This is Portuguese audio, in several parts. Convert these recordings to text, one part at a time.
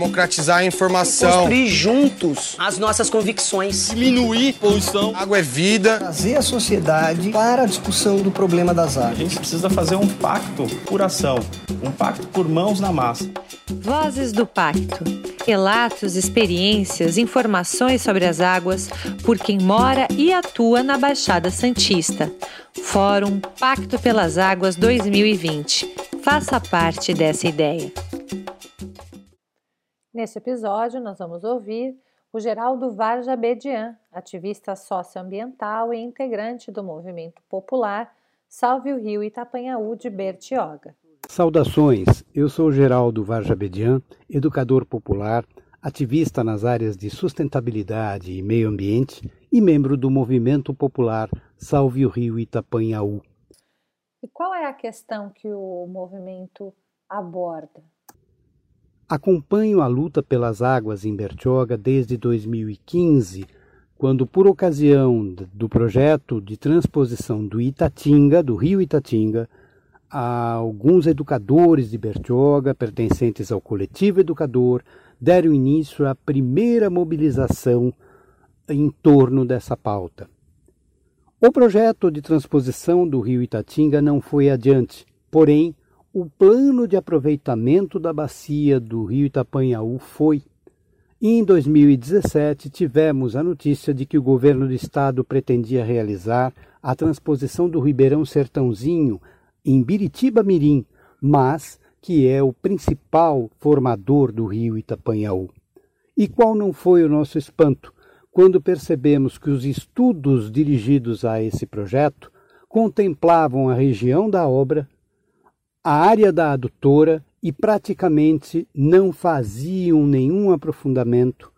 democratizar a informação, construir juntos as nossas convicções, diminuir poluição, água é vida, trazer a sociedade para a discussão do problema das águas. A gente precisa fazer um pacto por ação, um pacto por mãos na massa. Vozes do Pacto. Relatos, experiências, informações sobre as águas por quem mora e atua na Baixada Santista. Fórum Pacto pelas Águas 2020. Faça parte dessa ideia. Neste episódio, nós vamos ouvir o Geraldo Varja Bedian, ativista socioambiental e integrante do movimento popular Salve o Rio Itapanhaú de Bertioga. Saudações, eu sou Geraldo Varja Bedian, educador popular, ativista nas áreas de sustentabilidade e meio ambiente e membro do movimento popular Salve o Rio Itapanhaú. E qual é a questão que o movimento aborda? Acompanho a luta pelas águas em Bertioga desde 2015, quando, por ocasião do projeto de transposição do Itatinga, do rio Itatinga, alguns educadores de Bertioga, pertencentes ao coletivo educador, deram início à primeira mobilização em torno dessa pauta. O projeto de transposição do rio Itatinga não foi adiante, porém, o plano de aproveitamento da bacia do rio Itapanhaú foi. E em 2017 tivemos a notícia de que o governo do estado pretendia realizar a transposição do Ribeirão Sertãozinho em Biritiba Mirim, mas que é o principal formador do rio Itapanhaú. E qual não foi o nosso espanto quando percebemos que os estudos dirigidos a esse projeto contemplavam a região da obra, a área da adutora e praticamente não faziam nenhum aprofundamento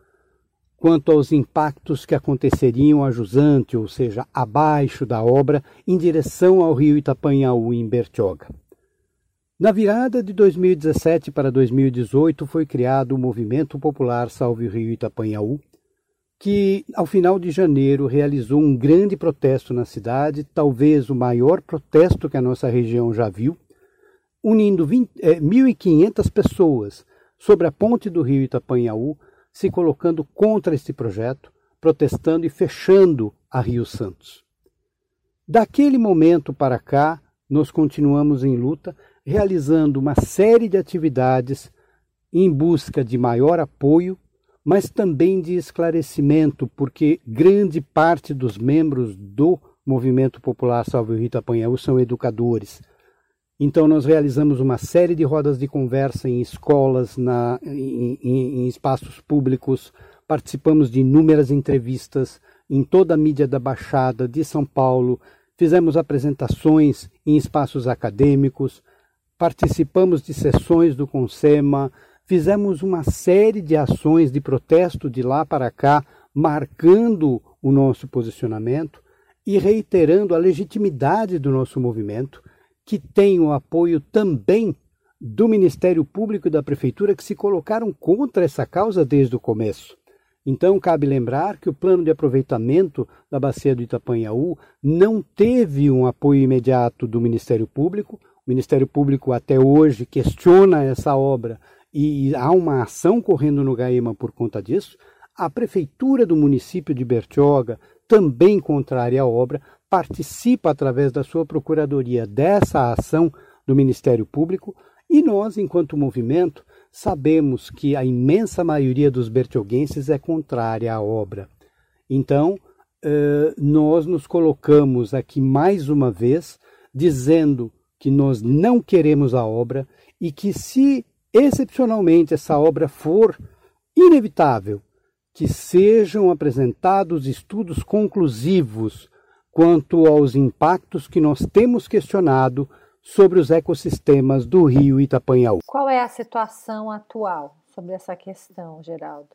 quanto aos impactos que aconteceriam a jusante, ou seja, abaixo da obra, em direção ao rio Itapanhaú em Bertioga. Na virada de 2017 para 2018 foi criado o Movimento Popular Salve o Rio Itapanhaú, que, ao final de janeiro, realizou um grande protesto na cidade, talvez o maior protesto que a nossa região já viu, unindo 20, é, 1.500 pessoas sobre a ponte do rio Itapanhaú, se colocando contra este projeto, protestando e fechando a Rio Santos. Daquele momento para cá, nós continuamos em luta, realizando uma série de atividades em busca de maior apoio mas também de esclarecimento, porque grande parte dos membros do Movimento Popular Salve o Rita Apanhaú são educadores. Então nós realizamos uma série de rodas de conversa em escolas, na, em, em, em espaços públicos, participamos de inúmeras entrevistas em toda a mídia da Baixada de São Paulo, fizemos apresentações em espaços acadêmicos, participamos de sessões do Consema, fizemos uma série de ações de protesto de lá para cá, marcando o nosso posicionamento e reiterando a legitimidade do nosso movimento, que tem o apoio também do Ministério Público e da Prefeitura, que se colocaram contra essa causa desde o começo. Então, cabe lembrar que o plano de aproveitamento da bacia do Itapanhaú não teve um apoio imediato do Ministério Público. O Ministério Público, até hoje, questiona essa obra e há uma ação correndo no GAEMA por conta disso, a prefeitura do município de Bertioga, também contrária à obra, participa através da sua procuradoria dessa ação do Ministério Público e nós, enquanto movimento, sabemos que a imensa maioria dos bertioguenses é contrária à obra. Então, nós nos colocamos aqui mais uma vez dizendo que nós não queremos a obra e que se excepcionalmente essa obra for inevitável, que sejam apresentados estudos conclusivos quanto aos impactos que nós temos questionado sobre os ecossistemas do rio Itapanhaú. Qual é a situação atual sobre essa questão, Geraldo?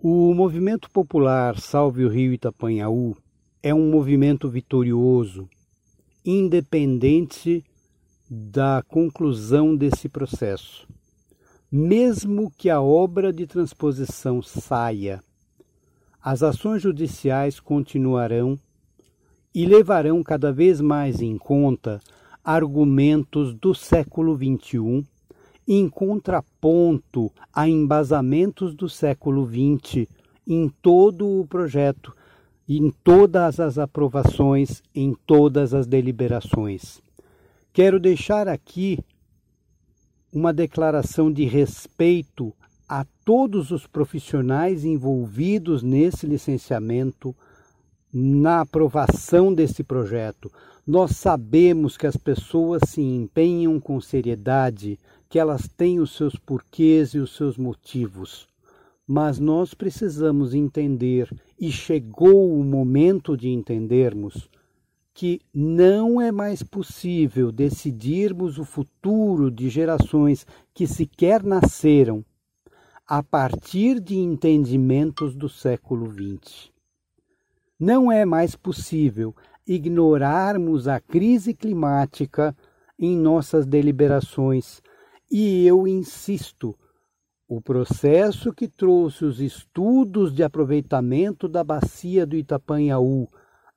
O movimento popular Salve o Rio Itapanhaú é um movimento vitorioso, independente da conclusão desse processo. Mesmo que a obra de transposição saia, as ações judiciais continuarão e levarão cada vez mais em conta argumentos do século XXI em contraponto a embasamentos do século XX em todo o projeto, em todas as aprovações, em todas as deliberações. Quero deixar aqui uma declaração de respeito a todos os profissionais envolvidos nesse licenciamento, na aprovação desse projeto. Nós sabemos que as pessoas se empenham com seriedade, que elas têm os seus porquês e os seus motivos. Mas nós precisamos entender, e chegou o momento de entendermos, que não é mais possível decidirmos o futuro de gerações que sequer nasceram a partir de entendimentos do século XX. Não é mais possível ignorarmos a crise climática em nossas deliberações, e eu insisto, o processo que trouxe os estudos de aproveitamento da bacia do Itapanhaú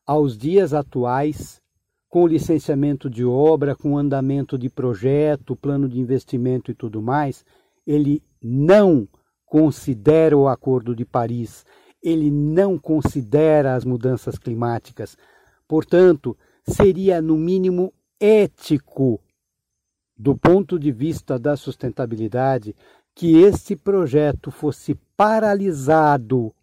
aos dias atuais, com licenciamento de obra, com andamento de projeto, plano de investimento e tudo mais, ele não considera o Acordo de Paris, ele não considera as mudanças climáticas. Portanto, seria no mínimo ético, do ponto de vista da sustentabilidade, que este projeto fosse paralisado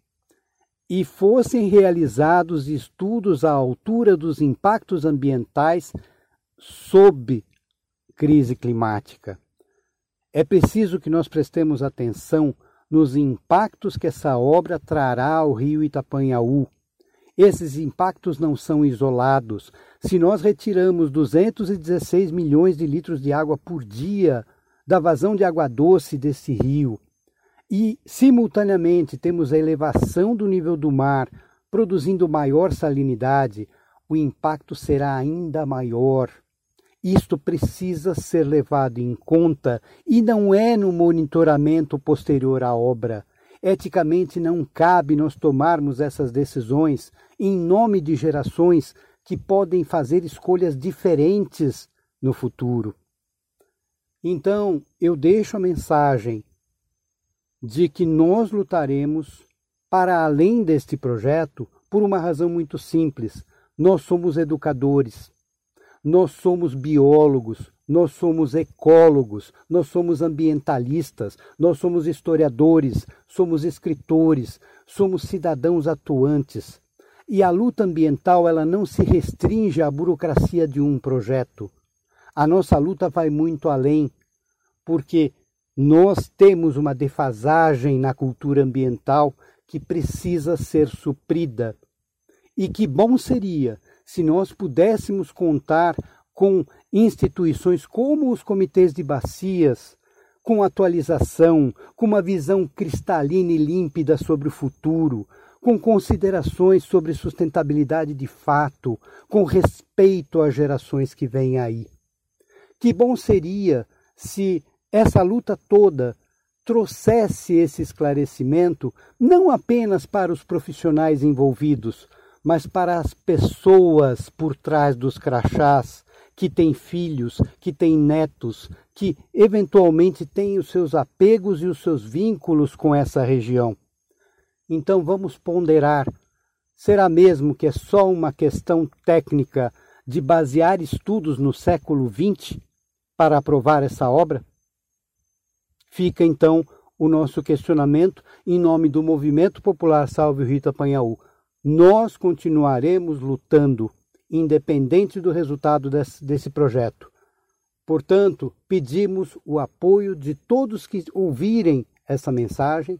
e fossem realizados estudos à altura dos impactos ambientais sob crise climática. É preciso que nós prestemos atenção nos impactos que essa obra trará ao rio Itapanhaú. Esses impactos não são isolados. Se nós retiramos 216 milhões de litros de água por dia da vazão de água doce desse rio, e, simultaneamente, temos a elevação do nível do mar, produzindo maior salinidade, o impacto será ainda maior. Isto precisa ser levado em conta e não é no monitoramento posterior à obra. Eticamente não cabe nós tomarmos essas decisões em nome de gerações que podem fazer escolhas diferentes no futuro. Então, eu deixo a mensagem de que nós lutaremos para além deste projeto por uma razão muito simples. Nós somos educadores. Nós somos biólogos, nós somos ecólogos, nós somos ambientalistas, nós somos historiadores, somos escritores, somos cidadãos atuantes. E a luta ambiental ela não se restringe à burocracia de um projeto. A nossa luta vai muito além, porque nós temos uma defasagem na cultura ambiental que precisa ser suprida. E que bom seria se nós pudéssemos contar com instituições como os comitês de bacias, com atualização, com uma visão cristalina e límpida sobre o futuro, com considerações sobre sustentabilidade de fato, com respeito às gerações que vêm aí. Que bom seria se essa luta toda trouxesse esse esclarecimento não apenas para os profissionais envolvidos, mas para as pessoas por trás dos crachás, que têm filhos, que têm netos, que eventualmente têm os seus apegos e os seus vínculos com essa região. Então vamos ponderar: será mesmo que é só uma questão técnica de basear estudos no século XX para aprovar essa obra? Fica então o nosso questionamento em nome do Movimento Popular Salve o Rito Apanhaú nós continuaremos lutando, independente do resultado desse, desse projeto. Portanto, pedimos o apoio de todos que ouvirem essa mensagem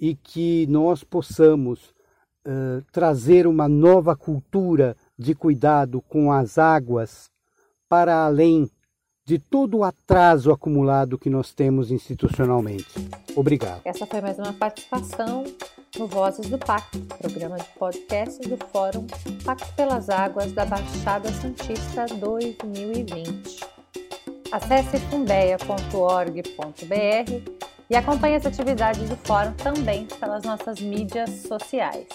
e que nós possamos uh, trazer uma nova cultura de cuidado com as águas para além de todo o atraso acumulado que nós temos institucionalmente. Obrigado. Essa foi mais uma participação no Vozes do Pacto, programa de podcast do Fórum Pacto pelas Águas da Baixada Santista 2020. Acesse fundeia.org.br e acompanhe as atividades do Fórum também pelas nossas mídias sociais.